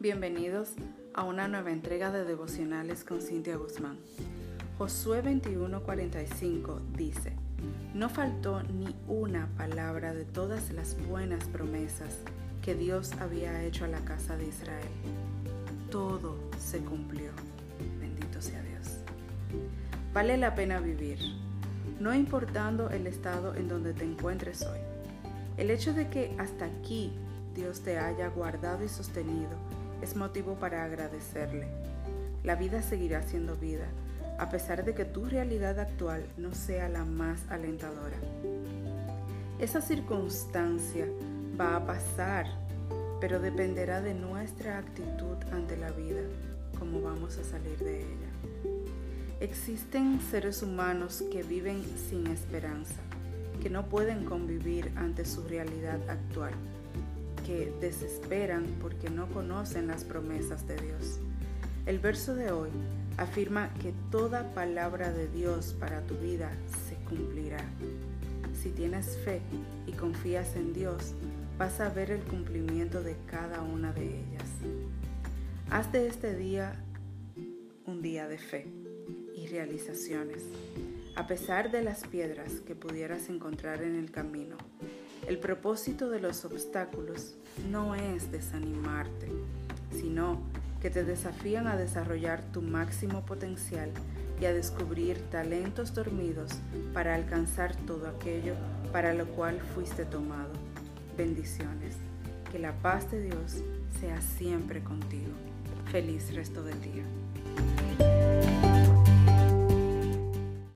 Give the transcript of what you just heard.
Bienvenidos a una nueva entrega de devocionales con Cintia Guzmán. Josué 21:45 dice, No faltó ni una palabra de todas las buenas promesas que Dios había hecho a la casa de Israel. Todo se cumplió. Bendito sea Dios. Vale la pena vivir, no importando el estado en donde te encuentres hoy. El hecho de que hasta aquí Dios te haya guardado y sostenido es motivo para agradecerle. La vida seguirá siendo vida, a pesar de que tu realidad actual no sea la más alentadora. Esa circunstancia va a pasar, pero dependerá de nuestra actitud ante la vida, cómo vamos a salir de ella. Existen seres humanos que viven sin esperanza, que no pueden convivir ante su realidad actual que desesperan porque no conocen las promesas de Dios. El verso de hoy afirma que toda palabra de Dios para tu vida se cumplirá. Si tienes fe y confías en Dios, vas a ver el cumplimiento de cada una de ellas. Haz de este día un día de fe y realizaciones, a pesar de las piedras que pudieras encontrar en el camino. El propósito de los obstáculos no es desanimarte, sino que te desafían a desarrollar tu máximo potencial y a descubrir talentos dormidos para alcanzar todo aquello para lo cual fuiste tomado. Bendiciones. Que la paz de Dios sea siempre contigo. Feliz resto del día.